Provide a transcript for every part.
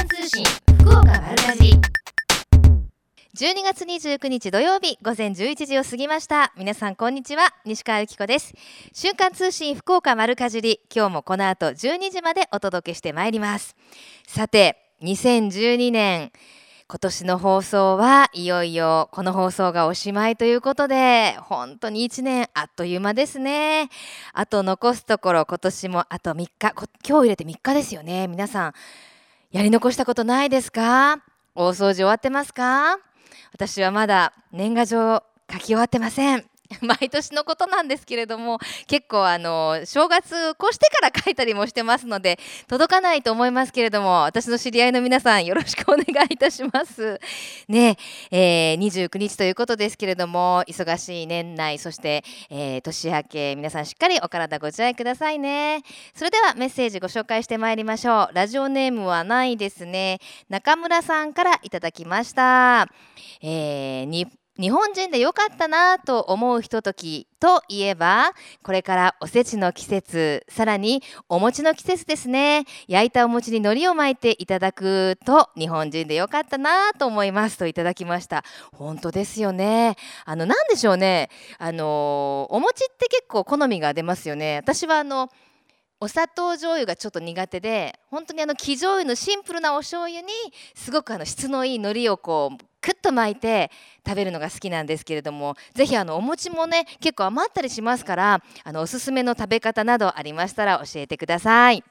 間通信福岡丸かじり。12月29日土曜日午前11時を過ぎました。皆さんこんにちは。西川由紀子です。瞬間通信福岡丸かじり。今日もこの後12時までお届けしてまいります。さて2012年。今年の放送はいよいよこの放送がおしまいということで本当に1年あっという間ですね。あと残すところ今年もあと3日。今日入れて3日ですよね。皆さんやり残したことないですか？大掃除終わってますか？私はまだ年賀状書き終わってません。毎年のことなんですけれども結構あの正月越してから書いたりもしてますので届かないと思いますけれども私の知り合いの皆さんよろしくお願いいたします。ねえー、29日ということですけれども忙しい年内そして、えー、年明け皆さんしっかりお体ご自愛くださいね。それではメッセージご紹介してまいりましょう。ラジオネームはないですね。中村さんからいただきました、えー日本人で良かったなと思うひとときといえばこれからおせちの季節さらにお餅の季節ですね。焼いたお餅に海苔を巻いていただくと日本人で良かったなと思いますといただきました。本当ですよね。あの何でしょうね。あのお餅って結構好みが出ますよね。私はあのお砂糖醤油がちょっと苦手で本当にあの生醤油のシンプルなお醤油にすごくあの質のいい海苔をこうクッと巻いて食べるのが好きなんですけれどもぜひあのお餅もね結構余ったりしますからあのおすすめの食べ方などありましたら教えてください。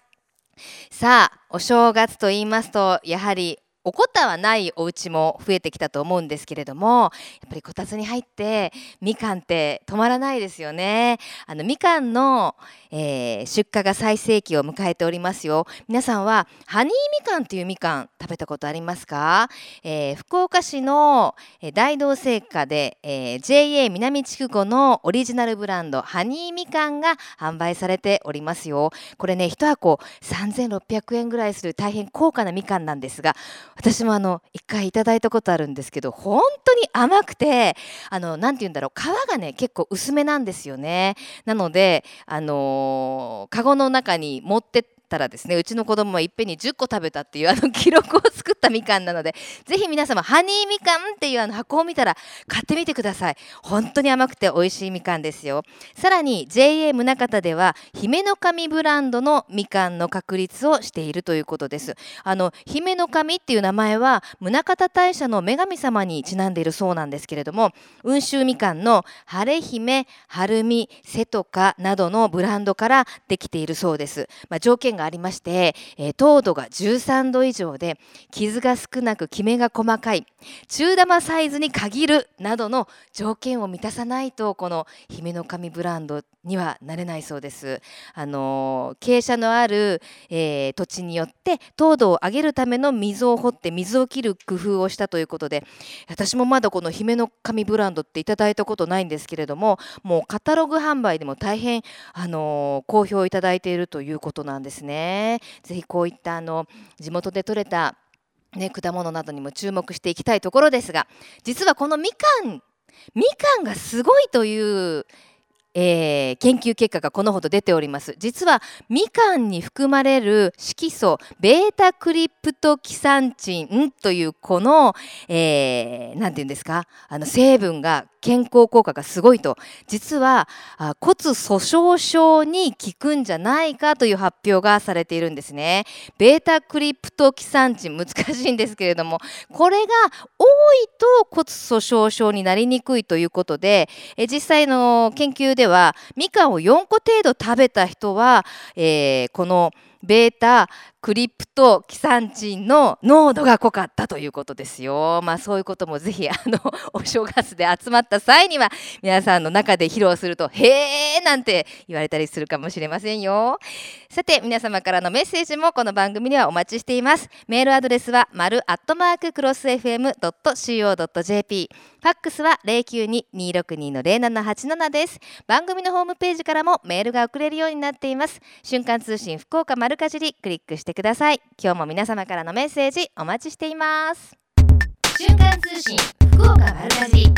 さあお正月と言いますとやはりおこたはないお家も増えてきたと思うんですけれどもやっぱりこたつに入ってみかんって止まらないですよね。あのみかんの、えー、出荷が最盛期を迎えておりますよ。皆さんはハニーみかんっていうみかん食べたことありますか、えー、福岡市の大同製菓で、えー、JA 南筑後のオリジナルブランドハニーみかんが販売されておりますよ。これね1箱3600円ぐらいする大変高価なみかんなんですが私もあの一回いただいたことあるんですけど本当に甘くてあのなんて言うんだろう皮がね結構薄めなんですよね。なのであのー、カゴの中に持ってたらですねうちの子供はいっぺんに10個食べたっていうあの記録を作ったみかんなのでぜひ皆様ハニーみかんっていうあの箱を見たら買ってみてください。本当に甘くて美味しいみかんですよ。さらに JA 宗像では姫の神ブランドのみかんの確立をしているということです。あの姫の神っていう名前は宗像大社の女神様にちなんでいるそうなんですけれども温州みかんの晴れ姫晴海瀬戸かなどのブランドからできているそうです、まあ、条件がありまして、えー、糖度が13度以上で傷が少なくきめが細かい中玉サイズに限るなどの条件を満たさないとこの姫の神ブランドにはなれないそうです。あの傾斜のある、えー、土地によって糖度を上げるための水を掘って水を切る工夫をしたということで私もまだこの姫の神ブランドっていただいたことないんですけれどももうカタログ販売でも大変、あの好評いただいているということなんですね。ね。ぜひこういったあの地元で採れたね、果物などにも注目していきたいところですが実はこのみかんみかんがすごいというえー、研究結果がこのほど出ております。実はみかんに含まれる色素ベータクリプトキサンチンというこの、えー、て言うんですかあの成分が健康効果がすごいと。実は骨粗しょう症に効くんじゃないかという発表がされているんですね。ベータクリプトキサンチン難しいんですけれども。これが多いと骨粗しょう症になりにくいということでえ実際の研究ではみかんを4個程度食べた人は、えー、このベータクリプトキサンチンの濃度が濃かったということですよ。まあそういうこともぜひあのお正月で集まった際には皆さんの中で披露すると「へー!」なんて言われたりするかもしれませんよ。さて皆様からのメッセージもこの番組にはお待ちしています。メールアドレスは丸アットマーククロス FM.co.jp ファックスは092-262-0787です。番組のホームページからもメールが送れるようになっています。瞬間通信福岡丸かじりクリックしてください。今日も皆様からのメッセージお待ちしています。瞬間通信福岡丸かじり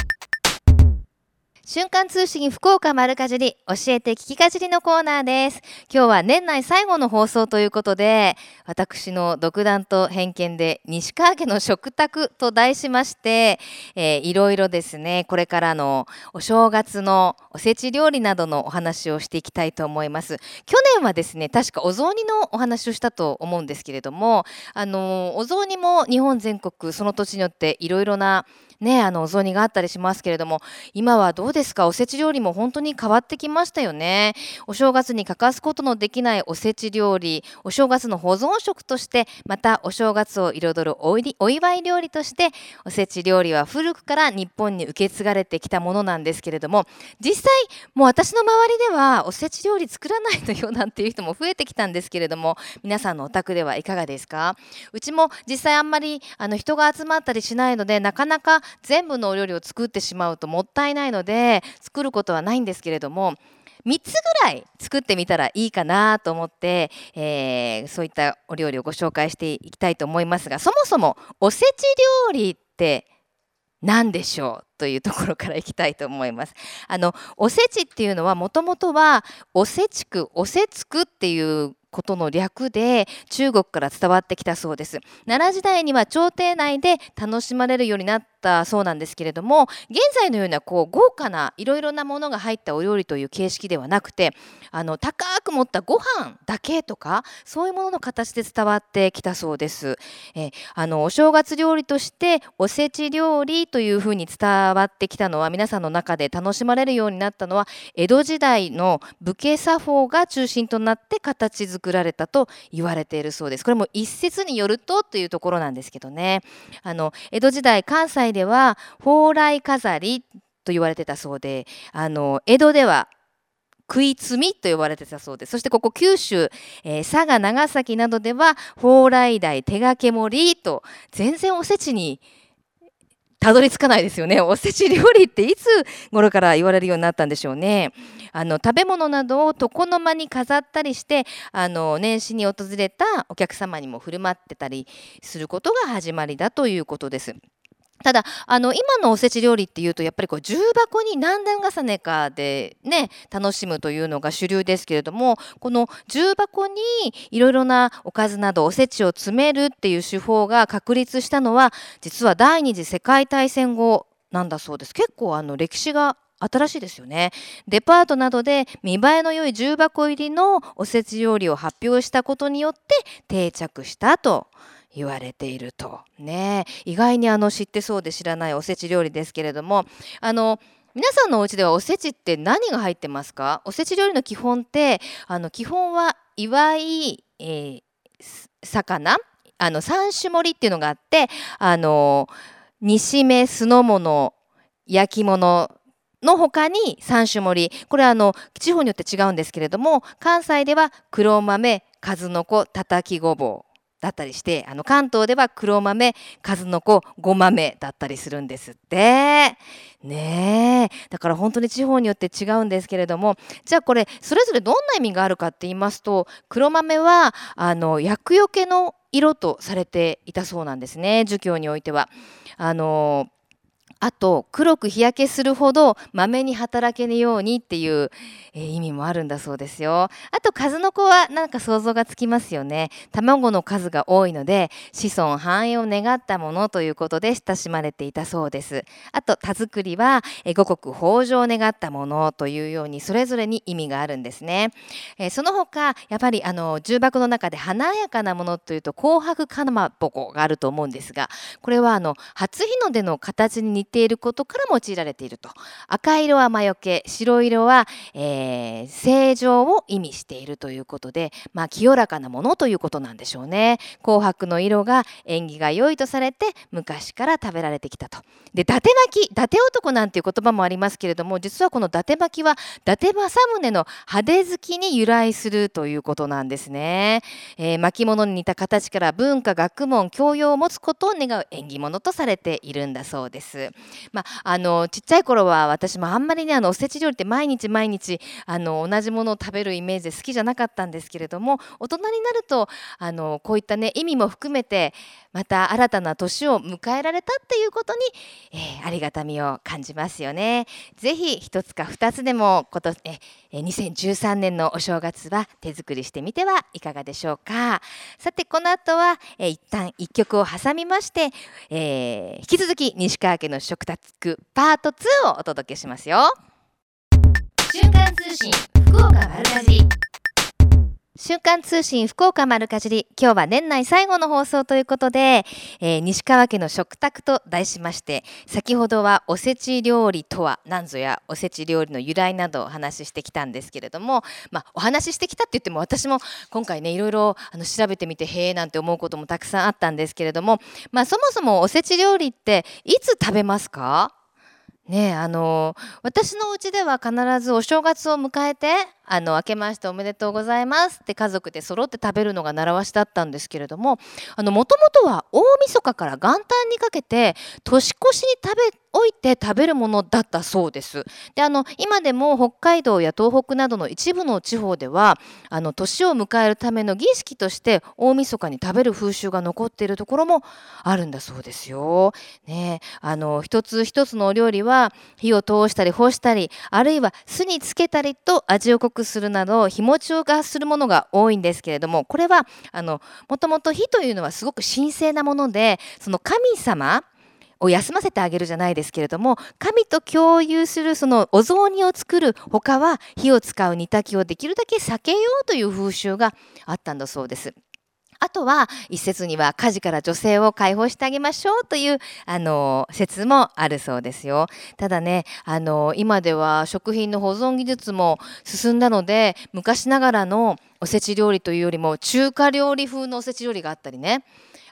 瞬間通信福岡丸かじり教えて聞きかじりのコーナーです。今日は年内最後の放送ということで私の独断と偏見で西川家の食卓と題しまして、いろいろですねこれからのお正月のおせち料理などのお話をしていきたいと思います。去年はですね確かお雑煮のお話をしたと思うんですけれどもあのお雑煮も日本全国その土地によっていろいろなね、あのお雑煮があったりしますけれども今はどうですか？おせち料理も本当に変わってきましたよね。お正月に欠かすことのできないおせち料理お正月の保存食としてまたお正月を彩るお祝い料理としておせち料理は古くから日本に受け継がれてきたものなんですけれども実際もう私の周りではおせち料理作らないのよなんていう人も増えてきたんですけれども皆さんのお宅ではいかがですか？うちも実際あんまりあの人が集まったりしないのでなかなか全部のお料理を作ってしまうともったいないので作ることはないんですけれども3つぐらい作ってみたらいいかなと思って、えーそういったお料理をご紹介していきたいと思いますがそもそもおせち料理って何でしょう？というところからいきたいと思います。あのおせちっていうのはもともとはおせちくおせつくっていうことの略で中国から伝わってきたそうです奈良時代には朝廷内で楽しまれるようになったそうなんですけれども現在のようなこう豪華ないろいろなものが入ったお料理という形式ではなくてあの高く持ったご飯だけとかそういうものの形で伝わってきたそうです。えあのお正月料理としておせち料理というふうに伝わってきたのは皆さんの中で楽しまれるようになったのは江戸時代の武家作法が中心となって形作られたと言われているそうです。これも一説によるとというところなんですけどね。あの江戸時代関西では蓬莱飾りと言われてたそうであの江戸では食い摘みと呼ばれてたそうですそしてここ九州、えー佐賀長崎などでは蓬莱台手掛け盛りと全然おせちにたどり着かないですよねおせち料理っていつ頃から言われるようになったんでしょうねあの食べ物などを床の間に飾ったりしてあの年始に訪れたお客様にも振る舞ってたりすることが始まりだということです。ただあの今のおせち料理っていうとやっぱりこう重箱に何段重ねかでね楽しむというのが主流ですけれどもこの重箱にいろいろなおかずなどおせちを詰めるっていう手法が確立したのは実は第二次世界大戦後なんだそうです。結構あの歴史が新しいですよね。デパートなどで見栄えの良い重箱入りのおせち料理を発表したことによって定着したと。言われていると。ね。意外にあの知ってそうで知らないおせち料理ですけれどもあの皆さんのお家ではおせちって何が入ってますか？おせち料理の基本ってあの基本は祝い、えー魚？あの三種盛りっていうのがあってあの煮しめ酢の物焼き物の他に三種盛り。これはあの地方によって違うんですけれども関西では黒豆数の子たたきごぼう。だったりしてあの関東では黒豆数の子ご豆だったりするんですってねえだから本当に地方によって違うんですけれどもじゃあこれそれぞれどんな意味があるかって言いますと黒豆はあの厄除けの色とされていたそうなんですね儒教においては。あのあと黒く日焼けするほど豆に働けぬようにっていう、えー意味もあるんだそうですよ。あと数の子はなんか想像がつきますよね。卵の数が多いので子孫繁栄を願ったものということで親しまれていたそうです。あと田作りはえー五穀豊穣を願ったものというようにそれぞれに意味があるんですね。えーその他やっぱりあの重箱の中で華やかなものというと紅白かまぼこがあると思うんですがこれはあの初日の出の形に似ていることから用いられていると。赤色は魔除け白色は、えー正常を意味しているということで、まあ、清らかなものということなんでしょうね。紅白の色が縁起が良いとされて昔から食べられてきたと。で伊達巻伊達男なんていう言葉もありますけれども実はこの伊達巻は伊達政宗の派手好きに由来するということなんですね、えー巻物に似た形から文化学問教養を持つことを願う縁起物とされているんだそうです。まあ、あのちっちゃい頃は私もあんまりねあのおせち料理って毎日毎日あの同じものを食べるイメージで好きじゃなかったんですけれども大人になるとあのこういったね意味も含めてまた新たな年を迎えられたっていうことに、えー、ありがたみを感じますよね。ぜひ一つか二つでもことえ2013年のお正月は手作りしてみてはいかがでしょうか。さてこの後は、えー、一旦一曲を挟みまして、えー、引き続き西川家の食卓パート2をお届けしますよ。瞬間通信福岡丸かじり瞬間通信福岡丸かじり今日は年内最後の放送ということで、えー、西川家の食卓と題しまして先ほどはおせち料理とは何ぞやおせち料理の由来などお話ししてきたんですけれども、まあ、お話ししてきたって言っても私も今回ねいろいろあの調べてみてへえなんて思うこともたくさんあったんですけれども、まあ、そもそもおせち料理っていつ食べますか？ねあの私のうちでは必ずお正月を迎えてあの明けましておめでとうございますって家族で揃って食べるのが習わしだったんですけれどももともとは大晦日から元旦にかけて年越しに食べおいて食べるものだったそうです。であの今でも北海道や東北などの一部の地方ではあの年を迎えるための儀式として大晦日に食べる風習が残っているところもあるんだそうですよ。ねあの一つ一つのお料理は火を通したり干したりあるいは酢につけたりと味を濃くするなど日持ちがするものが多いんですけれどもこれはあのもともと火というのはすごく神聖なものでその神様を休ませてあげるじゃないですけれども神と共有するそのお雑煮を作る他は火を使う煮炊きをできるだけ避けようという風習があったんだそうです。あとは一説には家事から女性を解放してあげましょうというあの説もあるそうですよ。ただねあの今では食品の保存技術も進んだので昔ながらのおせち料理というよりも中華料理風のおせち料理があったりね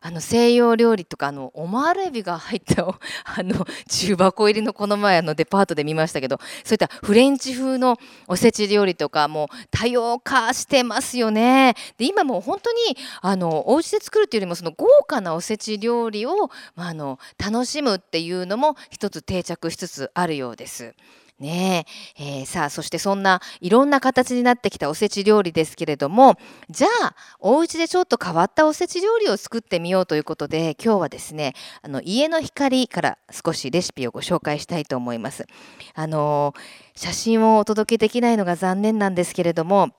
あの西洋料理とかあのオマールエビが入った あの中箱入りのこの前あのデパートで見ましたけどそういったフレンチ風のおせち料理とかも多様化してますよね。で今もう本当にあのお家で作るっていうよりもその豪華なおせち料理を、まあ、あの楽しむっていうのも一つ定着しつつあるようです。ねえー、さあそしてそんないろんな形になってきたおせち料理ですけれどもじゃあお家でちょっと変わったおせち料理を作ってみようということで今日はですねあの家の光から少しレシピをご紹介したいと思います。あの写真をお届けできないのが残念なんですけれども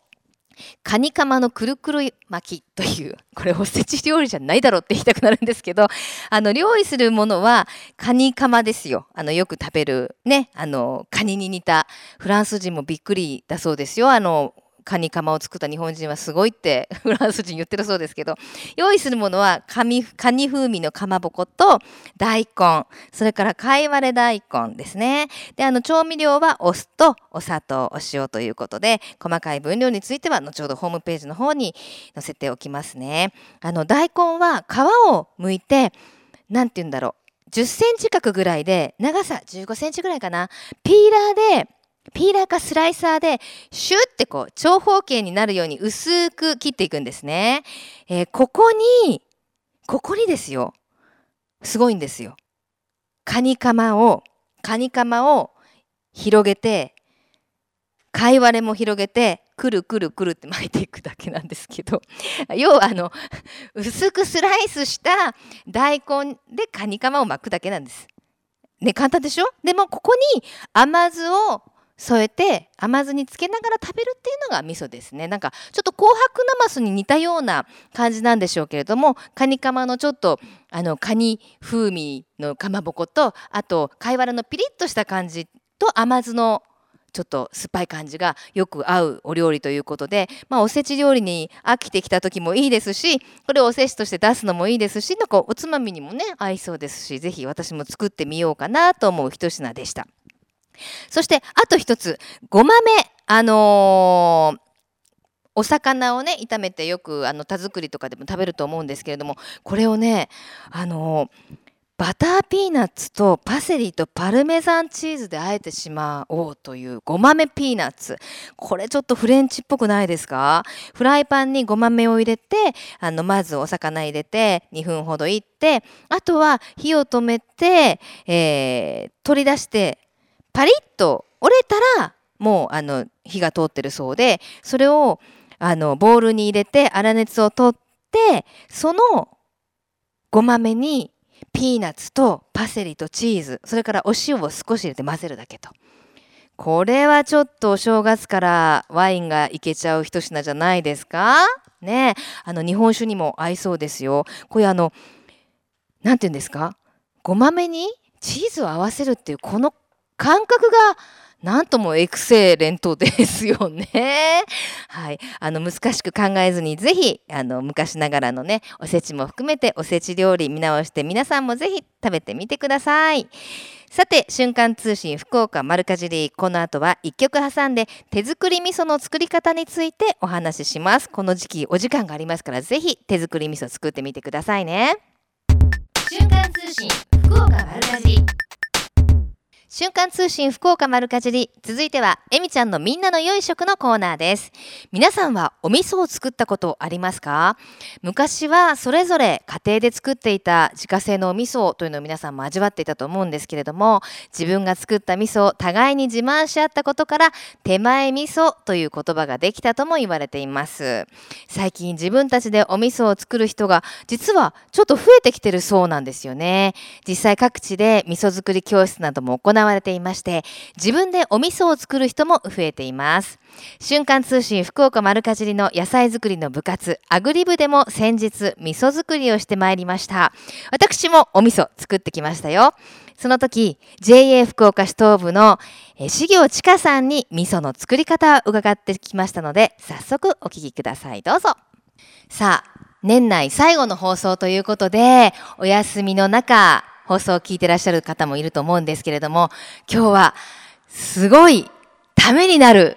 カニカマのくるくる巻きという これおせち料理じゃないだろうって言いたくなるんですけどあの料理するものはカニカマですよ。あのよく食べるねあのカニに似たフランス人もびっくりだそうですよ。あのカニカマを作った日本人はすごいって フランス人言ってるそうですけど用意するものはカニカニ風味のかまぼこと大根それから貝割れ大根ですね。であの調味料はお酢とお砂糖お塩ということで細かい分量については後ほどホームページの方に載せておきますね。あの大根は皮を剥いて何て言うんだろう10センチ角ぐらいで長さ15センチぐらいかなピーラーでピーラーかスライサーでシュッてこう長方形になるように薄く切っていくんですね。えー、ここにここにですよすごいんですよ。カニカマをカニカマを広げて貝割れも広げてくるくるくるって 巻いていくだけなんですけど要はあの薄くスライスした大根でカニカマを巻くだけなんです。ね簡単でしょ？でもここに甘酢を添えて甘酢につけながら食べるっていうのが味噌ですねなんかちょっと紅白なますに似たような感じなんでしょうけれどもカニカマのちょっとあのカニ風味のかまぼことあと貝殻のピリッとした感じと甘酢のちょっと酸っぱい感じがよく合うお料理ということで、まあ、おせち料理に飽きてきた時もいいですしこれをおせちとして出すのもいいですしなんかおつまみにもね合いそうですし是非私も作ってみようかなと思う一品でした。そしてあと一つごまめあのーお魚をね炒めてよくあの田作りとかでも食べると思うんですけれどもこれをねあのバターピーナッツとパセリとパルメザンチーズであえてしまおうというごまめピーナッツ。これちょっとフレンチっぽくないですか？フライパンにごまめを入れてあのまずお魚入れて2分ほどいってあとは火を止めて、えー取り出してパリッと折れたらもうあの火が通ってるそうでそれをあのボウルに入れて粗熱を取ってそのごまめにピーナッツとパセリとチーズそれからお塩を少し入れて混ぜるだけと。これはちょっとお正月からワインがいけちゃう一品じゃないですか？ね。あの日本酒にも合いそうですよ。これあのなんて言うんですか？ごまめにチーズを合わせるっていうこの感覚がなんともエクセレントですよね。はい、あの難しく考えずにぜひあの昔ながらのねおせちも含めておせち料理見直して皆さんもぜひ食べてみてください。さて瞬間通信福岡丸かじりこの後は一曲挟んで手作り味噌の作り方についてお話ししますこの時期お時間がありますからぜひ手作り味噌作ってみてくださいね瞬間通信福岡丸かじり瞬間通信福岡丸かじり。続いてはえみちゃんのみんなの良い食のコーナーです。皆さんはお味噌を作ったことありますか？昔はそれぞれ家庭で作っていた自家製のお味噌というのを皆さんも味わっていたと思うんですけれども自分が作った味噌を互いに自慢し合ったことから手前味噌という言葉ができたとも言われています。最近自分たちでお味噌を作る人が実はちょっと増えてきてるそうなんですよね。実際各地で味噌作り教室なども行われていまして自分でお味噌を作る人も増えています。瞬間通信福岡丸かじりの野菜作りの部活アグリ部でも先日味噌作りをしてまいりました。私もお味噌作ってきましたよ。その時 JA 福岡市東部のえー志行千佳さんに味噌の作り方を伺ってきましたので早速お聞きください。どうぞ。さあ年内最後の放送ということでお休みの中放送を聞いてらっしゃる方もいると思うんですけれども今日はすごいためになる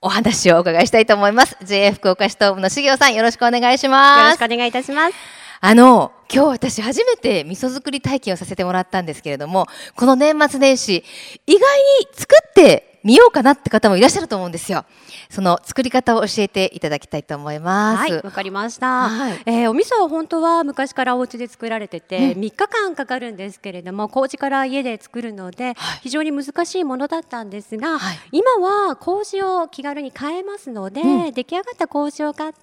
お話をお伺いしたいと思います。JA 福岡市東部の茂雄さんよろしくお願いしよますろしく。お願いいたします。あの今日私初めて味噌作り体験をさせてもらったんですけれどもこの年末年始意外に作ってみようかなって方もいらっしゃると思うんですよ。その作り方を教えていただきたいと思います。はい、わかりました。はいえーお味噌は本当は昔からお家で作られてて、うん3日間かかるんですけれども、麹から家で作るので、はい非常に難しいものだったんですが、はい今は麹を気軽に買えますので、うん出来上がった麹を買って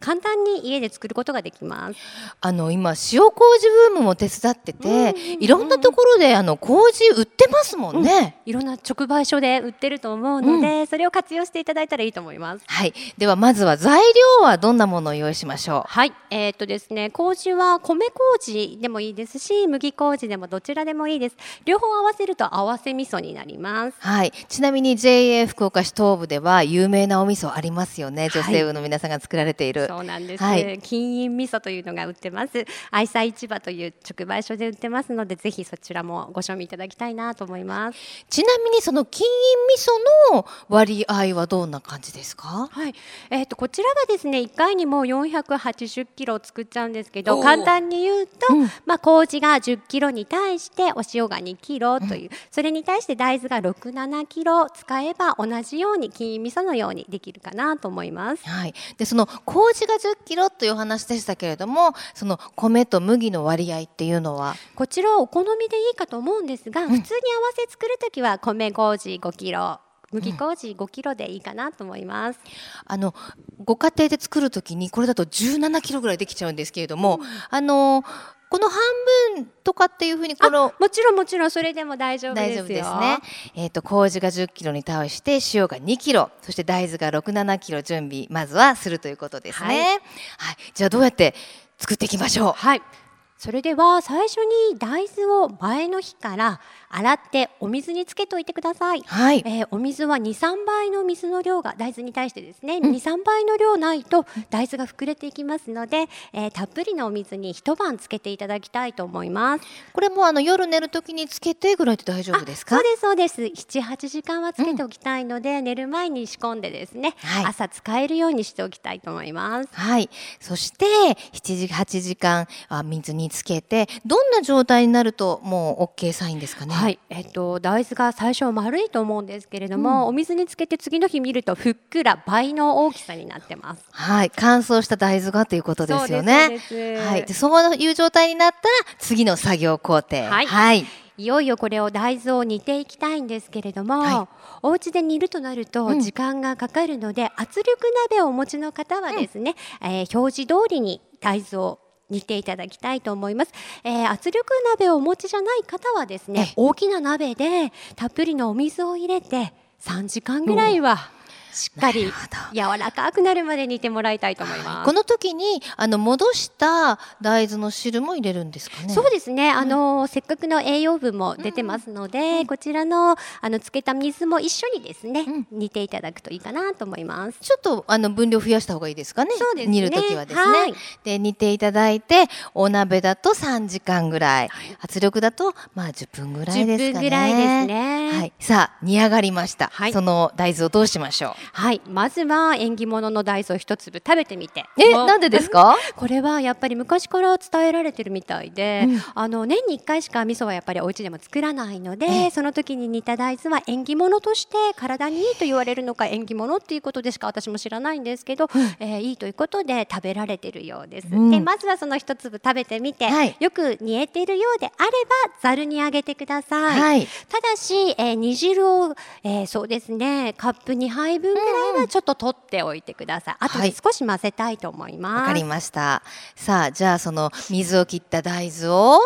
簡単に家で作ることができます。あの今塩麹ブームも手伝ってて、うんうんうんいろんなところであの麹売ってますもんね。いろんな直売所で売ってると思うので、それを活用していただいたらいいと思います。はい、ではまずは材料はどんなものを用意しましょはい、えーっとですね、麹は米麹でもいいですし、麦麹でもどちらでもいいです。両方合わせると合わせ味噌になります。う。はい、ちなみに JA 福岡市東部では有名なお味噌ありますよね。女性部の皆さんが作られている。そうなんです。はい金印味噌というのが売ってます。愛妻市場という直売所で売ってますので、ぜひそちらもご賞味いただきたいなと思います。ちなみにその金印味噌の割合はどんな感じですか？はい、えーっとこちらはですね、1回にもう480キロ作っちゃうんですけど、簡単に言うと、うん。まあ麹が10キロに対してお塩が2キロという、それに対して大豆が6、7キロ使えば同じように金印味噌のようにできるかなと思います。はい、でその麹が10キロというお話でしたけれどもその米と麦の割合っていうのは？こちらはお好みでいいかと思うんですが、普通に合わせ作るときは米麹5キロ麦麹5キロでいいかなと思います。あのご家庭で作る時にこれだと17キロぐらいできちゃうんですけれども、あのこの半分とかっていうふうにこのもちろんもちろんそれでも大丈夫ですよ。大丈夫ですね。えっ、と麹が10キロに対して塩が2キロ、そして大豆が6、7キロ準備まずはするということですね。はいはい、じゃあどうやって作っていきましょう？はい。それでは最初に大豆を前の日から洗ってお水につけておいてください。はい。えーお水は2、3倍の水の量が大豆に対してですね、ん2、3倍の量ないと大豆が膨れていきますので、えーたっぷりのお水に一晩つけていただきたいと思います。これもあの夜寝るときにつけてぐらいで大丈夫ですか？そう。ですそうです7、8時間はつけておきたいので、寝る前に仕込んでですね、はい朝使えるようにしておきたいと思います。はい。そして7時8時間あ水につけてどんな状態になるともう OK サインですかね？はい、えっと大豆が最初は丸いと思うんですけれども、お水につけて次の日見るとふっくら倍の大きさになってます。はい。乾燥した大豆がということですよね。はい。でそういう状態になったら次の作業工程。はいはい。いよいよこれを大豆を煮ていきたいんですけれども、はお家で煮るとなるとうん時間がかかるので、圧力鍋をお持ちの方はですね、えー表示通りに大豆を煮ていただきたいと思います、えー圧力鍋をお持ちじゃない方はですねええ。大きな鍋でたっぷりのお水を入れて3時間ぐらいはしっかり柔らかくなるまで煮てもらいたいと思います。この時にあの戻した大豆の汁も入れるんですかね？そうですね、あのせっかくの栄養分も出てますので、こちらのあのつけた水も一緒にですね、うん煮ていただくといいかなと思います。ちょっとあの分量増やした方がいいですかね？そうですね煮る時はですね。はいで煮ていただいてお鍋だと3時間ぐらい、圧力だとまあ10分ぐらいです10かね。分ぐらいですね。ははい、い。さあ煮上がりました。はいその大豆をどうしましょまずは縁起物の大豆を一粒食べてみて。う。えなんでですか？これはやっぱり昔から伝えられてるみたいで、うんあの年に1回しか味噌はやっぱりお家でも作らないので、ええその時に煮た大豆は縁起物として体にいいと言われるのか縁起物っていうことでしか私も知らないんですけど、えーいいということで食べられてるようです。うんでまずはその一粒食べてみて、はいよく煮えているようであればざるにあげてください。はい。ただし、えー煮汁を、えーそうですねカップ2杯分ぐらいはちょっと取っておいてください。あと少し混ぜたいと思います。わかりました。さあじゃあその水を切った大豆を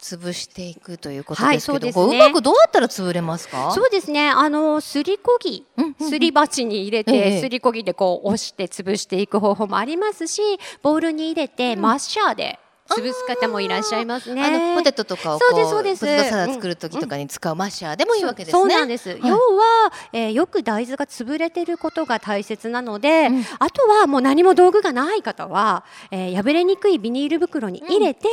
潰していくということですけど、はいそうねこううまくどうやったら潰れますか？そうですね。あのすりこぎすり鉢に入れえてえすりこぎでこう押して潰していく方法もありますし、ボウルに入れてマッシャーで潰す方もいらっしゃいますね。あのポテトとかをこうそうですそうですポテトサラダ作る時とかに使うマッシャーでもいいわけですね。そうなんです、はい要は、えーよく大豆が潰れてることが大切なので、うんあとはもう何も道具がない方は、えー破れにくいビニール袋に入れて、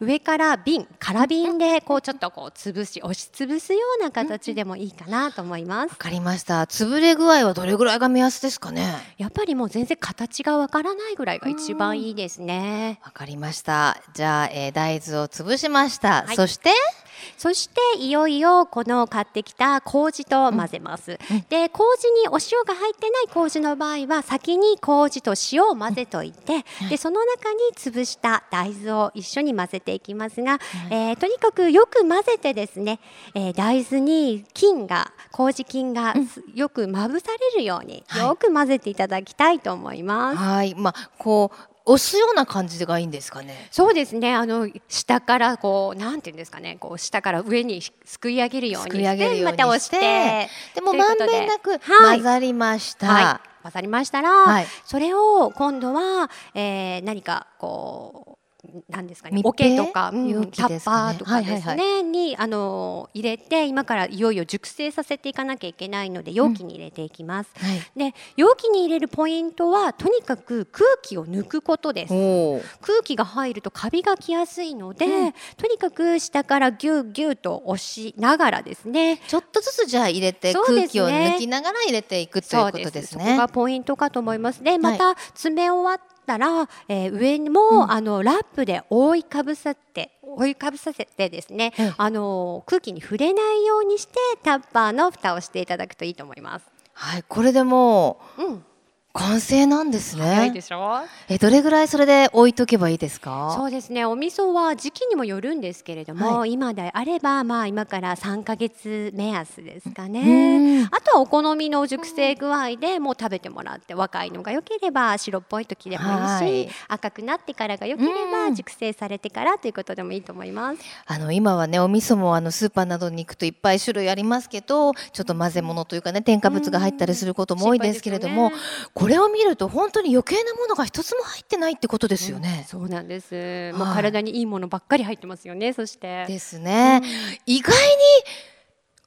上から瓶空瓶でこうちょっとこう潰し押し潰すような形でもいいかなと思いますわ。かりました。潰れ具合はどれぐらいが目安ですかね？やっぱりもう全然形がわからないぐらいが一番いいですね。わかりました。じゃあ、えー大豆を潰しました。はい。そして？そしていよいよこの買ってきた麹と混ぜます。うんで麹にお塩が入ってない麹の場合は先に麹と塩を混ぜといて、でその中に潰した大豆を一緒に混ぜていきますが、えーとにかくよく混ぜてですね、えー大豆に菌が麹菌がすよくまぶされるようにはい。よく混ぜていただきたいと思います。はい、まあこう押すような感じがいいんですかね？そうですね。あの下からこうなんていうんですかね、こう下から上にすくい上げるようにしてまた押して、でもまんべんなくはい混ざりました。はい、混ざりましたら、はいそれを今度は、えー何かこうなんですかね桶とか、うんタッパーとかですね、にあの入れて今からいよいよ熟成させていかなきゃいけないので容器に入れていきます。はい。で容器に入れるポイントはとにかく空気を抜くことです。空気が入るとカビがきやすいので、うん。とにかく下からギューギューと押しながらですね。ちょっとずつじゃあ入れて、空気を抜きながら入れていくということですね。そこがポイントかと思います。で、また詰め終わったら、えー上にも、うんあのラップで覆いかぶさって。覆いかぶさせてですね、ええあの空気に触れないようにしてタッパーの蓋をしていただくといいと思います。はい、これでもううん、完成なんですね。でしょ？え、どれぐらいそれで置いとけばいいですか？そうですねお味噌は時期にもよるんですけれども、は今であればまあ今から3ヶ月目安ですかうね。んあとはお好みの熟成具合でもう食べてもらって若いのが良ければ白っぽい時でもいいし、はい赤くなってからが良けれうんば熟成されてからということでもいいと思います。あの今はねお味噌もあのスーパーなどに行くといっぱい種類ありますけどちょっと混ぜ物というかね添加物が入ったりすることも多いですけれども、心配ですよねこれを見ると本当に余計なものが一つも入ってないってことですよね。そうなんです。もうはい体にいいものばっかり入ってますよね。そして。ですね。意外に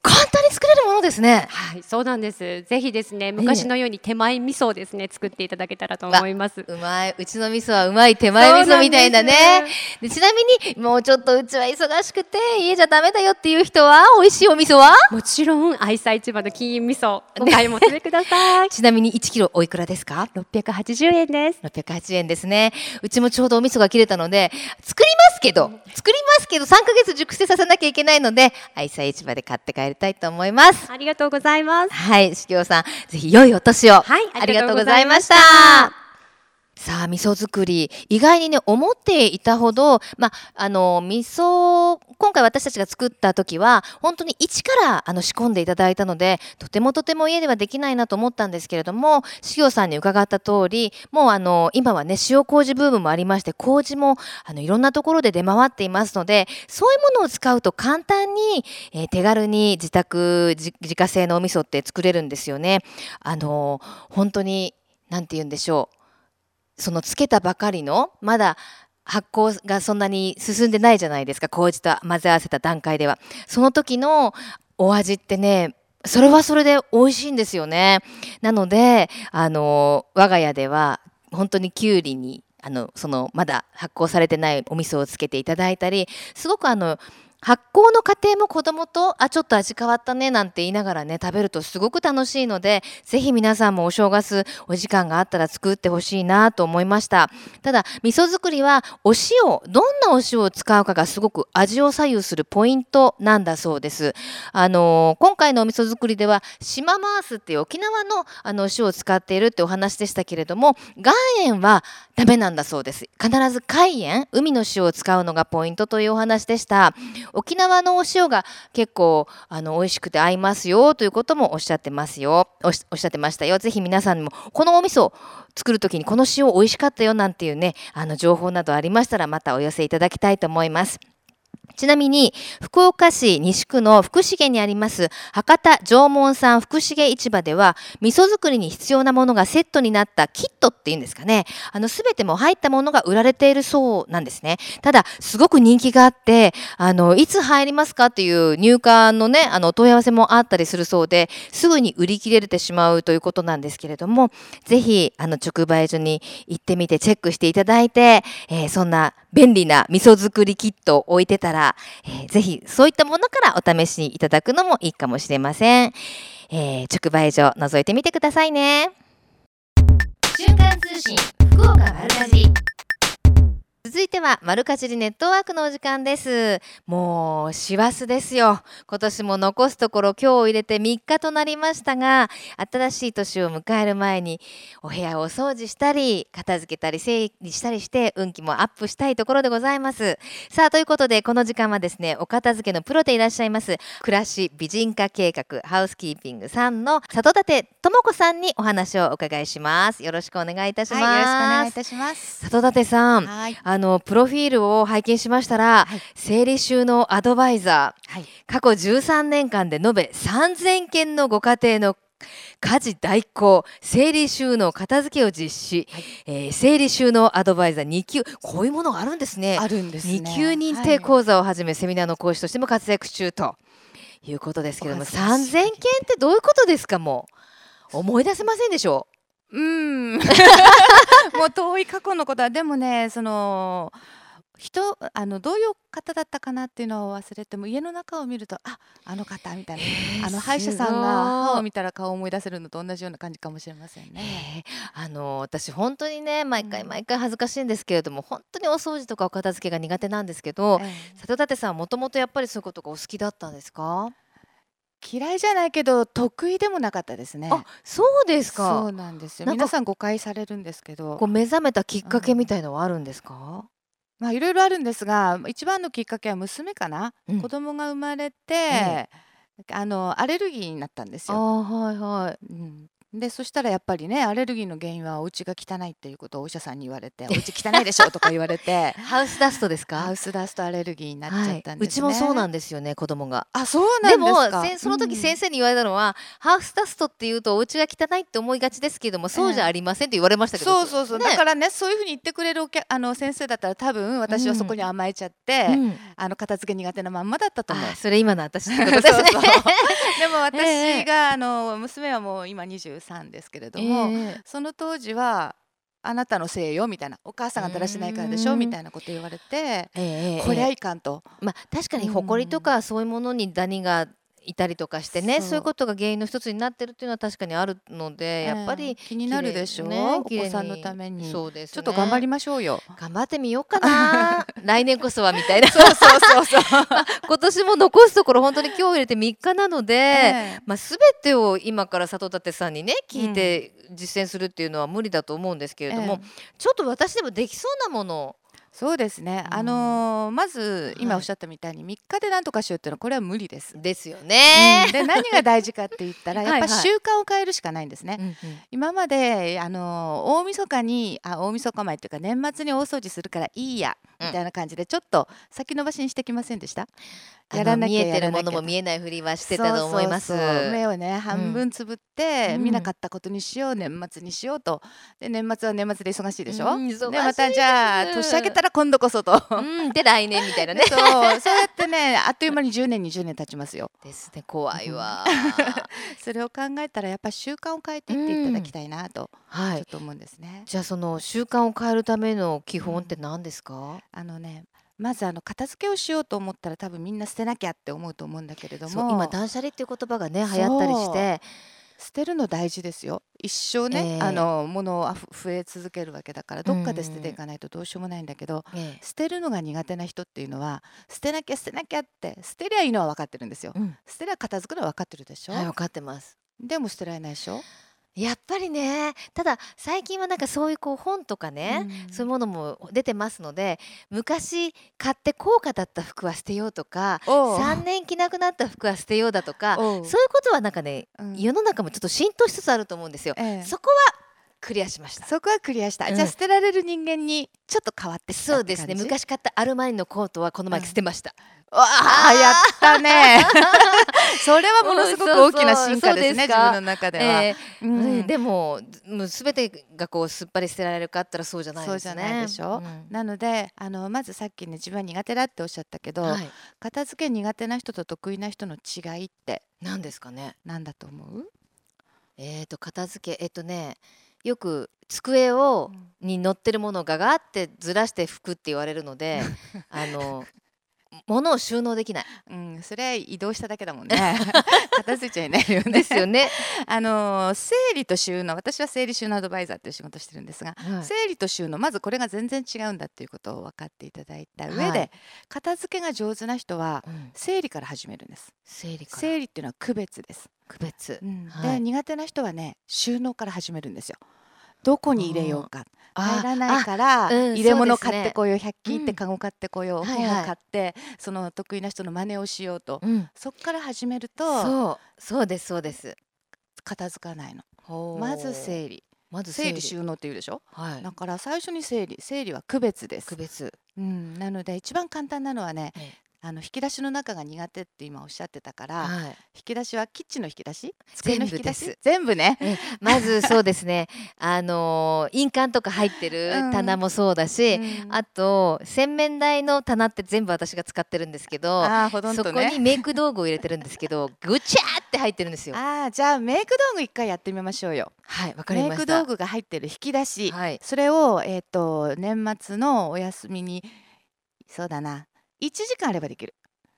簡単に作れるものですね。はい、そうなんです。ぜひですね、昔のように手前味噌をですね、作っていただけたらと思います。うまい。うちの味噌はうまい手前味噌みたいなね。でちなみに、もうちょっとうちは忙しくて家じゃダメだよっていう人は、美味しいお味噌は？もちろん、愛妻市場の金印味噌、お買い求めください。ちなみに1キロおいくらですか？680円です。680円ですね。うちもちょうどお味噌が切れたので、作りますけど、作りますけど、3ヶ月熟成させなきゃいけないので、愛妻市場で買って帰りたいと思います。ありがとうございます。はい、しきょうさん、ぜひ良いお年を。はいありがとうございました。さあ味噌作り意外にね思っていたほどまああの味噌今回私たちが作った時は本当に一からあの仕込んでいただいたのでとてもとても家ではできないなと思ったんですけれどもしおさんに伺った通りもうあの今はね塩麹ブームもありまして麹もあのいろんなところで出回っていますのでそういうものを使うと簡単に、えー手軽に自宅自自家製のお味噌って作れるんですよね。あの本当に何て言うんでしょうそのつけたばかりのまだ発酵がそんなに進んでないじゃないですか。麹と混ぜ合わせた段階では。その時のお味ってねそれはそれで美味しいんですよね。なのであの我が家では本当にきゅうりにあのそのまだ発酵されてないお味噌をつけていただいたりすごくあの発酵の過程も子供とあちょっと味変わったねなんて言いながらね食べるとすごく楽しいのでぜひ皆さんもお正月お時間があったら作ってほしいなと思いました。ただ味噌作りはお塩どんなお塩を使うかがすごく味を左右するポイントなんだそうです。あの今回のお味噌作りでは島マースっていう沖縄のあのお塩を使っているってお話でしたけれども岩塩はダメなんだそうです。必ず海塩海の塩を使うのがポイントというお話でした。沖縄のお塩が結構あの美味しくて合いますよということもおっしゃってますよ。おっしゃってましたよ。ぜひ皆さんにもこのお味噌作る時にこの塩美味しかったよなんていうねあの情報などありましたらまたお寄せいただきたいと思います。ちなみに福岡市西区の福重にあります博多縄文産福重市場では味噌作りに必要なものがセットになったキットっていうんですかね。あの全ても入ったものが売られているそうなんですね。ただすごく人気があってあのいつ入りますかっていう入荷のねあのお問い合わせもあったりするそうですぐに売り切れてしまうということなんですけれどもぜひあの直売所に行ってみてチェックしていただいて、えーそんな便利な味噌作りキットを置いてたら、えーぜひそういったものからお試しいただくのもいいかもしれません、えー直売所覗いてみてくださいね。瞬間通信福岡丸かじり続いてはマルカジリネットワークのお時間です。もう師走ですよ。今年も残すところ今日を入れて3日となりましたが新しい年を迎える前にお部屋をお掃除したり片付けたり整理したりして運気もアップしたいところでございます。さあということでこの時間はですねお片付けのプロでいらっしゃいます暮らし美人化計画ハウスキーピングさんの里立智子さんにお話をお伺いします。よろしくお願いいたします、はい、よろしくお願いいたします。里立さんはい、あのプロフィールを拝見しましたら、はい。整理収納アドバイザーはい、過去13年間で延べ3000件のご家庭の家事代行整理収納片付けを実施、はい。えー整理収納アドバイザー2級こういうものがあるんですね。あるんですね。2級認定講座をはじめ、セミナーの講師としても活躍中ということですけどもお恥ずかしい3000件ってどういうことですかもう？思い出せませんでしょ？うーん、もう遠い過去のことはでもね、その人あのどういう方だったかなっていうのを忘れても家の中を見るとああの方みたいな。あの歯医者さんが歯を見たら顔を思い出せるのと同じような感じかもしれませんね。えーあの私本当にね毎回うん。毎回恥ずかしいんですけれども、本当にお掃除とかお片付けが苦手なんですけど、え里立さんはもともとやっぱりそういうことがお好きだったんですか、え嫌いじゃないけど得意でもなかったですね。あそうですそかうなんですよ。なんか皆さん誤解されるんですけどこう、目覚めたきっかけみたいのはあるんですか、まあいろいろあるんですが、一番のきっかけは娘かな。うん子供が生まれて、えあのアレルギーになったんですよ。あーはいはいうん、でそしたらやっぱりねアレルギーの原因はお家が汚いっていうことをお医者さんに言われて「お家汚いでしょ」とか言われてハウスダストですか？ハウスダストアレルギーになっちゃったんですね、うちもそうなんですよね子供が。あそうなんでですか？もせんその時先生、生に言われたのは、ハウスダストっていうとお家が汚いって思いがちですけれどもそうじゃありませんって言われましたけど、そうそうそう、ね。だからねそういうふうに言ってくれるお客あの先生だったら多分私はそこに甘えちゃって、うん。あの片付け苦手なまんまだったと思う。あ。それ今の私ってことですね。でも私ええ。が、あの娘はもう今23ですけれどえも、えその当時はあなたのせいよみたいなお母さんがだらしないからでしうん。ょみたいなこと言われて、ええこりゃええいかんと、まあ確かに埃とかそういうものにダニがいたりとかしてね、そう。いうことが原因の一つになってるっていうのは確かにあるので、やっぱええり気になるでしょ、綺麗ねお子さんのために、そうです、ね、ちょっと頑張りましょうよ。頑張ってみようかな。来年こそはみたいな。そうそうそうそう。今年も残すところ本当に今日入れて3日なので、ええ。まあ、全てを今から里立さんにね聞いて実践するっていうのは無理だと思うんですけれども、ええ。ちょっと私でもできそうなものをそうですね、うん。あのーまず今はいおっしゃったみたいに3日で何とかしようっていうのはこれは無理です。ですよね。で何が大事かって言ったらやっ はい。はいぱ習慣を変えるしかないんですね。うんうん。今まであのー大晦日にあ大晦日前っていうか年末に大掃除するからいいやうん。みたいな感じでちょっと先延ばしにしてきませんでした、あの見えてるもやらなきゃのも見えないふりはしてたと思います。目をね半分つぶって、うん見なかったことにしよう年末にしようとで年末は年末で忙しいでしょ、うんでまたじゃあ年明けたら今度こそと。うん、で来年みたいなね。そうそうやってねあっという間に10年20年経ちますよですね怖いわ。それを考えたらやっぱり習慣を変えていっていただきたいなと、はい。ちょっと思うんですねじゃあその習慣を変えるための基本って何ですか？あのねまずあの片付けをしようと思ったら多分みんな捨てなきゃって思うと思うんだけれども。今断捨離っていう言葉がね流行ったりして、捨てるの大事ですよ。一生ね、ええ。あの物を増え続けるわけだからどっかで捨てていかないとどうしようもないんだけど、ええ。捨てるのが苦手な人っていうのは捨てなきゃ捨てなきゃって捨てりゃいいのは分かってるんですよ。うん、捨てりゃ片付くのは分かってるでしょ、はい分かってます。でも捨てられないでしょ、やっぱりねただ最近はなんかそういうこう本とかね、うん。そういうものも出てますので昔買って高価だった服は捨てようとかおう。3年着なくなった服は捨てようだとかそういうことはなんかね、うん。世の中もちょっと浸透しつつあると思うんですよ。ええ。そこはクリアしました。そこはクリアした、うん。じゃあ捨てられる人間にちょっと変わってそうですね。昔買ったアルマーニのコートはこの前捨てました。わあやったね。それはものすごく大きな進化ですねうんそうそうそう。です自か分の中では、ええ。うん。ねでももう全てがこうすっぱり捨てられるかあったらそうじゃないですね。そうじゃないでしょ？うん。なのであのまずさっきね自分は苦手だっておっしゃったけど、はい、片付け苦手な人と得意な人の違いって何ですかね。何だと思う、えー、と片付け。えっ、とねよく机をに載ってるものがガーってずらして拭くって言われるので あの物を収納できない。うん、それは移動しただけだもんね。片付いちゃいないよね。ですよね。あの整理と収納私は整理収納アドバイザーっていう仕事してるんですが、はい。整理と収納まずこれが全然違うんだっていうことを分かっていただいた上で、はい片付けが上手な人はうん。整理から始めるんです。整理整理っていうのは区別です、区別、うん。はい。で苦手な人はね収納から始めるんですよどこに入れようか。あ入らないから、うん入れ物買ってこよ。う100均行ってうん。カゴ買ってこよ。う、本を買ってその得意な人の真似をしようと、うん、そっから始めるとそうそうですそうです。片付かないの。まず整理。まず整理。収納って言うでしょ？はい。だから最初に整理。整理は区別です。区、別、うん、なので一番簡単なのはねえあの引き出しの中が苦手って今おっしゃってたから、はい、引き出しはキッチンの引き出し？机の引き出し全部です？全部ね。えまずそうですね。あのー印鑑とか入ってるうん。棚もそうだし、うん。あと洗面台の棚って全部私が使ってるんですけどあーほとんそこにメイク道具を入れてるんですけどぐちゃーって入ってるんですよ。あーじゃあメイク道具一回やってみましょうよ。はいわかりメイました。ク道具が入ってる引き出し、はい。それをえっ、と年末のお休みにそうだな1時間あればできる、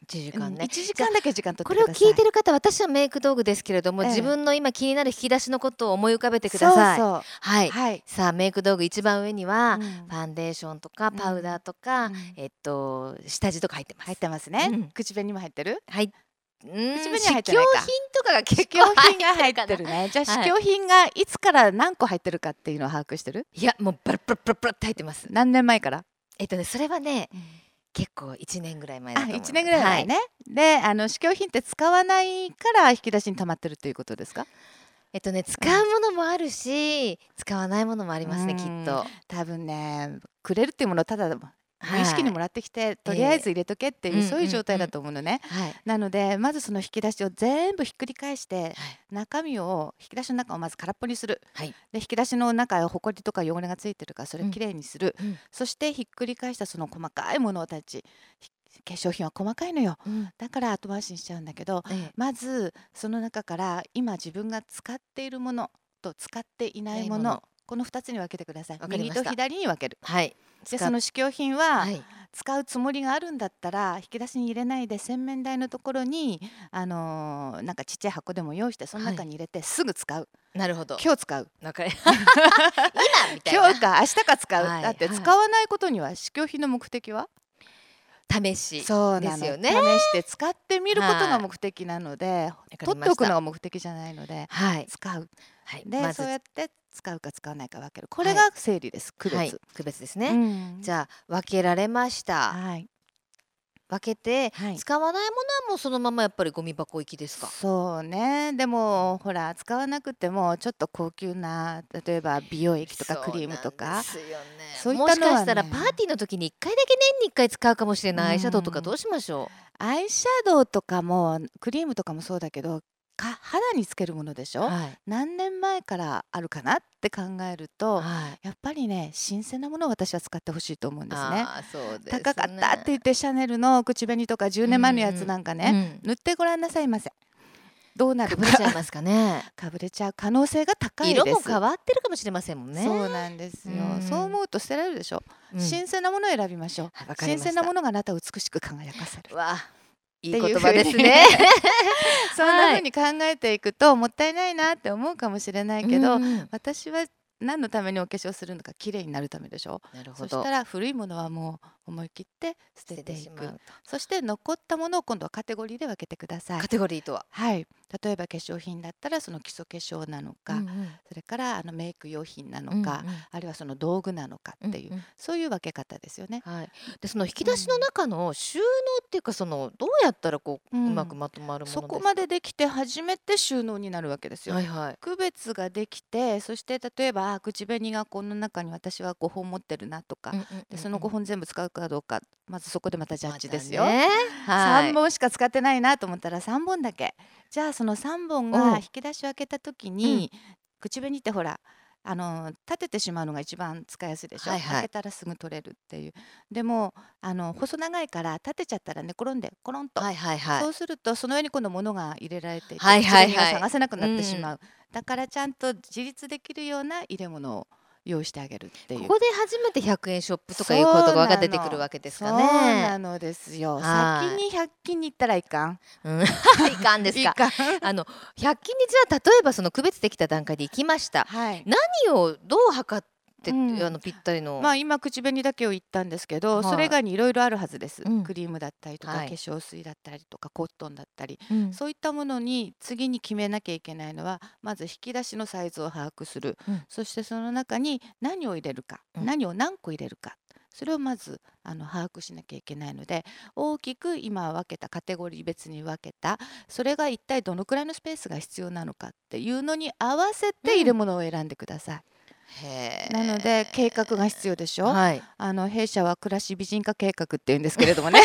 1時うん間ね。1時間だけ時間取こってください。れを聞いてる方私はメイク道具ですけれども、ええ。自分の今気になる引き出しのことを思い浮かべてください。そうはい、そう。はい、さあメイク道具一番上には、うん。ファンデーションとかん。パウダーとか、うん。えっと下地とか入ってます。入ってますね、うん。口紅も入ってる？はい。うーん口紅は入って試供品とかが結構品が入ってる。ね。じゃあはい。試供品がいつから何個入ってるかっていうのを把握してる？いやもうバラバラバラバラって入ってます。何年前から？えっとねそれはね結構1年ぐらい前だあと思います。1年ぐらい前ね、であの試供品って使わないから引き出しに溜まってるということですか？えっとね使うものもあるし使わないものもありますねうんきっと。多分ねくれるっていうものをただ無はい意識にもらってきて、とりあえず入れとけっていう、ええ。そういう状態だと思うのね。はい。なのでまずその引き出しを全部ひっくり返して中身を引き出しの中をまず空っぽにする、はい。で引き出しの中ほこりとか汚れがついてるからそれうん。をきれいにする、うん。そしてひっくり返したその細かいものたちひ化粧品は細かいのよ。うん。だから後回しにしちゃうんだけどええ。まずその中から今自分が使っているものと使っていないものこの2つに分けてください。右と左に分ける。はい。でその試供品は、はい。使うつもりがあるんだったら引き出しに入れないで洗面台のところに、あのーなんかちっちゃい箱でも用意してその中に入れてすぐ使う、なるほど。今日使う。今みたいな。今日か明日か使う、はい。だってはい。使わないことには試供品の目的は、試し。そうなの。ですよね試して使ってみることはいが目的なので、取っておくのが目的じゃないのではい。使う。はい。で、まず。そうやって使うか使わないか分ける。これが整理です、区別、はい。区別ですね。うん。じゃあ分けられました。はい。分けてはい。使わないものはもうそのままやっぱりゴミ箱行きですか？そうね。でもほら使わなくてもちょっと高級な例えば美容液とかクリームとかそういったのはね。もしかしたらパーティーの時に一回だけ年に一回使うかもしれない。アイシャドウとかうんどうしましょアイシャドウとかもクリームとかもそうだけどか肌につけるものでしう。ょ、はい。何年前からあるかなって考えるとはい。やっぱりね新鮮なものを私は使ってほしいと思うんですね。ね。高かったって言ってシャネルの口紅とか10年前のやつなんかね、うん塗ってごらんなさいませどうなるかぶれちゃいますかね。かぶれちゃう可能性が高いです色も変わってるかもしれませんもんね。そうなんですよ、うんそう思うと捨てられるでしょ、うん新鮮なものを選びましょう、新鮮なものがあなたを美しく輝かせるわあいいっていう言葉ですね。そんな風に考えていくともったいないなって思うかもしれないけど、うんうん私は何のためにお化粧するのか綺麗になるためでしょなるほど。そしたら古いものはもう思い切って捨てていくそして残ったものを今度はカテゴリーで分けてくださいカテゴリーとは？はい例えば化粧品だったらその基礎化粧なのか、うんうんそれからあのメイク用品なのか、うんうんあるいはその道具なのかっていう、んんそういう分け方ですよね。はい。でその引き出しの中の収納っていうかそのどうやったらこう、ううんまくまとまるものですか？そこまでできて初めて収納になるわけですよ。はいはい。区別ができてそして例えばあ口紅がこの中に私は5本持ってるなとか、うんうんうんうんでその5本全部使うかどうかまずそこでまたジャッジですよ。またね。はい。3本しか使ってないなと思ったら3本だけ。じゃあその3本が引き出しを開けた時に、口紅ってほらあの立ててしまうのが一番使いやすいでしょ、はいはい。開けたらすぐ取れるっていう。でもあの細長いから立てちゃったら寝転んでコロンと、はいはいはい。そうするとその上に今度物が入れられていて、はいはいはい。口紅が探せなくなってしまう、だからちゃんと自立できるような入れ物を用意してあげるっていう。ここで初めて100円ショップとかいう言葉が出てくるわけですかそうなね。のですよ。はい。先に100均に行ったらいかん。うん、いかんですか。あの100均にじゃあ例えばその区別できた段階で行きました。はい。何をどう測って、うん。あのぴったりの。まあ今口紅だけを言ったんですけど、はい。それ以外にいろいろあるはずです、うん。クリームだったりとか、はい。化粧水だったりとかコットンだったり。うん。そういったものに次に決めなきゃいけないのはまず引き出しのサイズを把握する、うん。そしてその中に何を入れるか、うん。何を何個入れるか。それをまずあの把握しなきゃいけないので大きく今分けたカテゴリー別に分けたそれが一体どのくらいのスペースが必要なのかっていうのに合わせて入れ物を選んでください。なので計画が必要でしょ、はい。あの弊社は暮らし美人化計画って言うんですけれどもね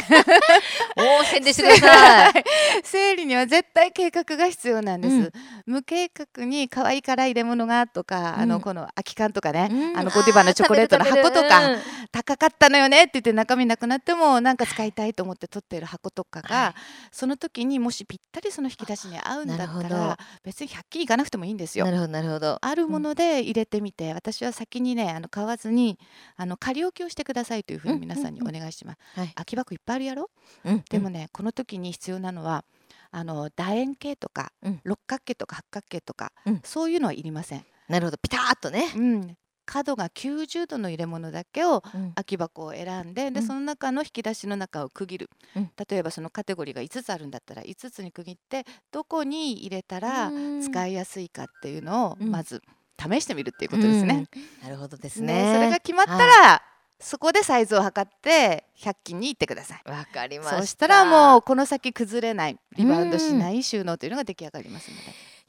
おお宣伝してください。生理には絶対計画が必要なんです、うん。無計画に可愛い辛い入れ物がとか、あうん。のこの空き缶とかね、うん。あのゴディバのチョコレートの箱とか、高かったのよねって言って中身なくなってもなんか使いたいと思って取っている箱とかが、はその時にもしぴったりその引き出しに合うんだったら別に100均行かなくてもいいんですよ。な。るほどなるほど。あるもので入れてみて、私は先にねあの買わずにあの仮置きをしてくださいというふうに皆さんにお願いします。はい。空き箱いっぱいあるやろ？うんでもね、この時に必要なのはあの楕円形とか、うん。六角形とか八角形とか、うん。そういうのはいりません。なるほど。ピタッとね。うん、角が90度の入れ物だけをうん。空き箱を選んでで、うん。その中の引き出しの中を区切る、うん。例えばそのカテゴリーが5つあるんだったら5つに区切ってどこに入れたら使いやすいかっていうのをうん。まず試してみるっていうことですね。うん。なるほどですね。ね。それが決まったら、そこでサイズを測って100均に行ってください。わかりました。そしたらもうこの先崩れないリバウンドしない収納というのが出来上がりますので。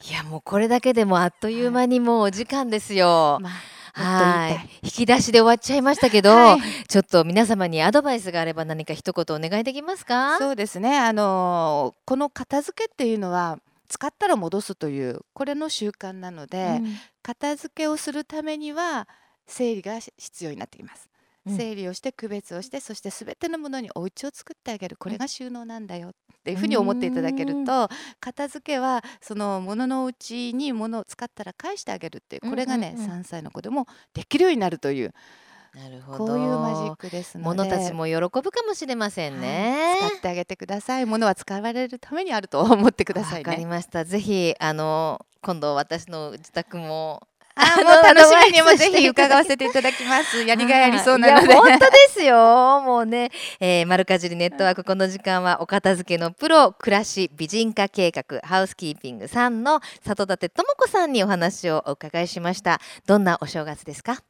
いやもうこれだけでもあっという間にもうお時間ですよ。まあもっと言いたいはい引き出しで終わっちゃいましたけど、はいちょっと皆様にアドバイスがあれば何か一言お願いできますか？そうですねあのこの片付けっていうのは使ったら戻すというこれの習慣なので、うん片付けをするためには整理がし必要になってきます。うん。整理をして区別をしてそして全てのものにお家を作ってあげる。これが収納なんだよっていうふうに思っていただけると片付けはその物のうちに物を使ったら返してあげるっていうこれがね、うんうん。うん3歳の子でもできるようになるというなるほど。こういうマジックですので。物たちも喜ぶかもしれませんはい。ね。使ってあげてください。物は使われるためにあると思ってくださいわかりね。ました。ぜひあの今度私の自宅もあーもう楽しみにもぜひ伺わせていただきます。やりがいありそうなので。本当ですよ。もうね、えー、丸かじりネットワークこの時間はお片付けのプロ暮らし美人化計画ハウスキーピングさんの里立智子さんにお話をお伺いしました。どんなお正月ですか？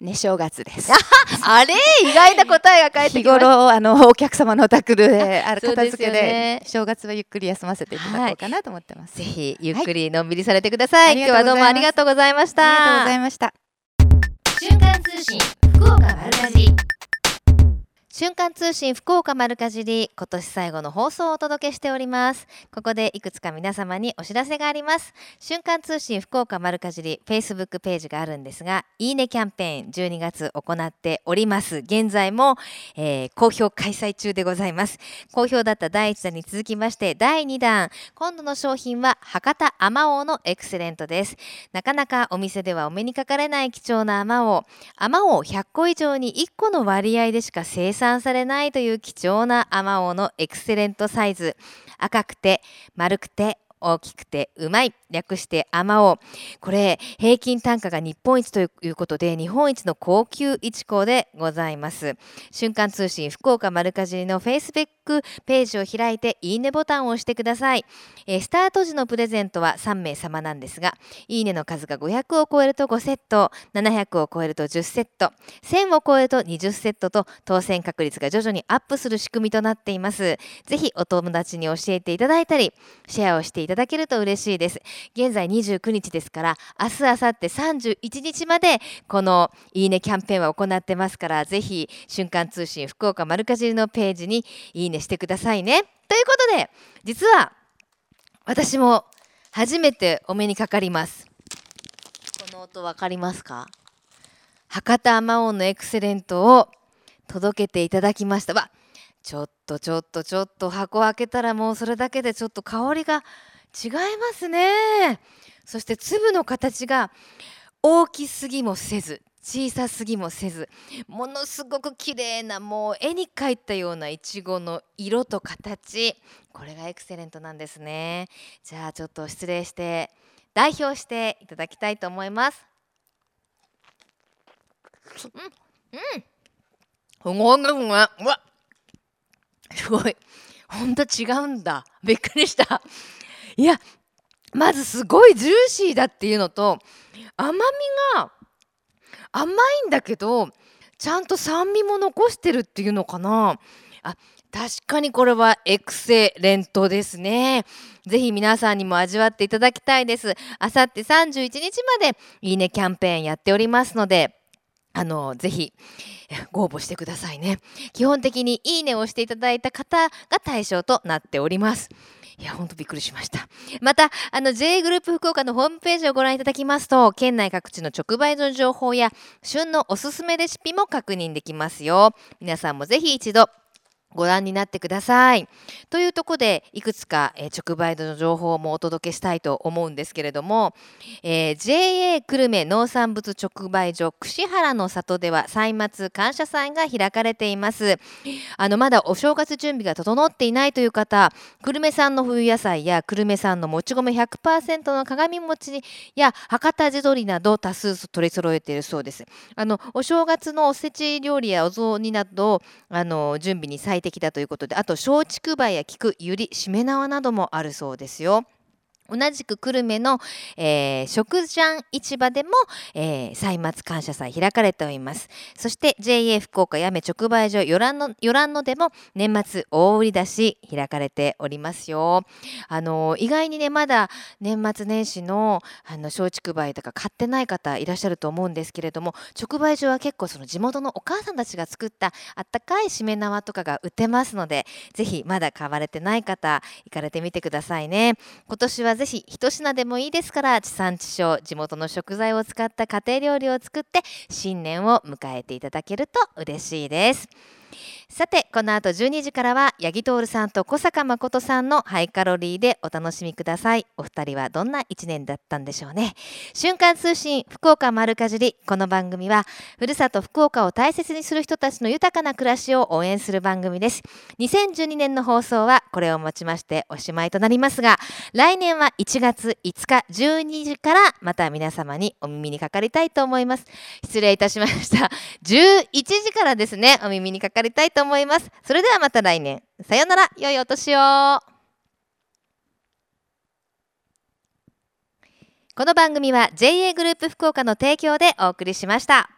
ね正月です。あれ？意外な答えが返って日きました。頃あのお客様のお宅であ片付けよねで正月はゆっくり休ませていただこうかなと思ってます。ぜひゆっくりのんびりされてください。はい今日はどうもありがとうございました。ありがとうございました。瞬間通信福岡丸かじり瞬間通信福岡丸かじり今年最後の放送をお届けしております。ここでいくつか皆様にお知らせがあります。瞬間通信福岡丸かじり Facebook ページがあるんですがいいねキャンペーン12月行っております。現在も、えー好評開催中でございます好評だった第1弾に続きまして第2弾。今度の商品は博多あまおうのエクセレントです。なかなかお店ではお目にかかれない貴重なあまおうあまおう100個以上に1個の割合でしか生産されないという貴重なアマオのエクセレントサイズ。赤くて丸くて大きくてうまい。略してあまおうこれ平均単価が日本一ということで日本一の高級いちこでございます。瞬間通信福岡丸かじりのフェイスブックページを開いていいねボタンを押してください、えースタート時のプレゼントは3名様なんですがいいねの数が500を超えると5セット700を超えると10セット1000を超えると20セットと当選確率が徐々にアップする仕組みとなっています。ぜひお友達に教えていただいたりシェアをしていただただけると嬉しいです。現在29日ですから明日明後日31日までこのいいねキャンペーンは行ってますからぜひ瞬間通信福岡丸かじりのページにいいねしてくださいね。ということで実は私も初めてお目にかかります。この音わかりますか？博多あまおうのエクセレントを届けていただきました。わちょっとちょっとちょっと箱開けたらもうそれだけでちょっと香りが違いますね。そして粒の形が大きすぎもせず小さすぎもせずものすごく綺麗なもう絵に描いたようないちごの色と形。これがエクセレントなんですね。じゃあちょっと失礼して代表していただきたいと思います。うんうん。すごいですねうわ。すごい。ほんと違うんだ。びっくりした。いやまずすごいジューシーだっていうのと甘みが甘いんだけどちゃんと酸味も残してるっていうのかな。あ確かにこれはエクセレントですね。ぜひ皆さんにも味わっていただきたいです。あさって31日までいいねキャンペーンやっておりますのであのぜひご応募してくださいね。基本的にいいねをしていただいた方が対象となっております。いやほんとびっくりしました。またあの J グループ福岡のホームページをご覧いただきますと県内各地の直売所の情報や旬のおすすめレシピも確認できますよ。皆さんもぜひ一度ご覧になってください。というところでいくつか、えー直売所の情報もお届けしたいと思うんですけれども、えー JA 久留米農産物直売所串原の里では歳末感謝祭が開かれていますあのまだお正月準備が整っていないという方久留米産の冬野菜や久留米産のもち米100%の鏡餅や博多地鶏など多数取り揃えているそうですあのお正月のおせち料理やお雑煮などあの準備に最てきたということであと松竹梅や菊ゆりしめ縄などもあるそうですよ。同じく久留米の、えー、食ジャン市場でも、えー、歳末感謝祭開かれております。そして JA 福岡やめ直売所よらんのよらんのでも年末大売り出し開かれておりますよ。あの意外にねまだ年末年始のあの松竹梅とか買ってない方いらっしゃると思うんですけれども直売所は結構その地元のお母さんたちが作ったあったかいしめ縄とかが売ってますのでぜひまだ買われてない方行かれてみてくださいね。今年はぜひ一品でもいいですから地産地消地元の食材を使った家庭料理を作って新年を迎えていただけると嬉しいです。さてこの後12時からは八木徹さんと小坂誠さんのハイカロリーでお楽しみください。お二人はどんな一年だったんでしょうね。瞬間通信福岡丸かじりこの番組はふるさと福岡を大切にする人たちの豊かな暮らしを応援する番組です。2012年の放送はこれをもちましておしまいとなりますが来年は1月5日12時からまた皆様にお耳にかかりたいと思います。失礼いたしました。11時からですねお耳にかかりたいと思います。それではまた来年。さよなら。良いお年を。この番組は JA グループ福岡の提供でお送りしました。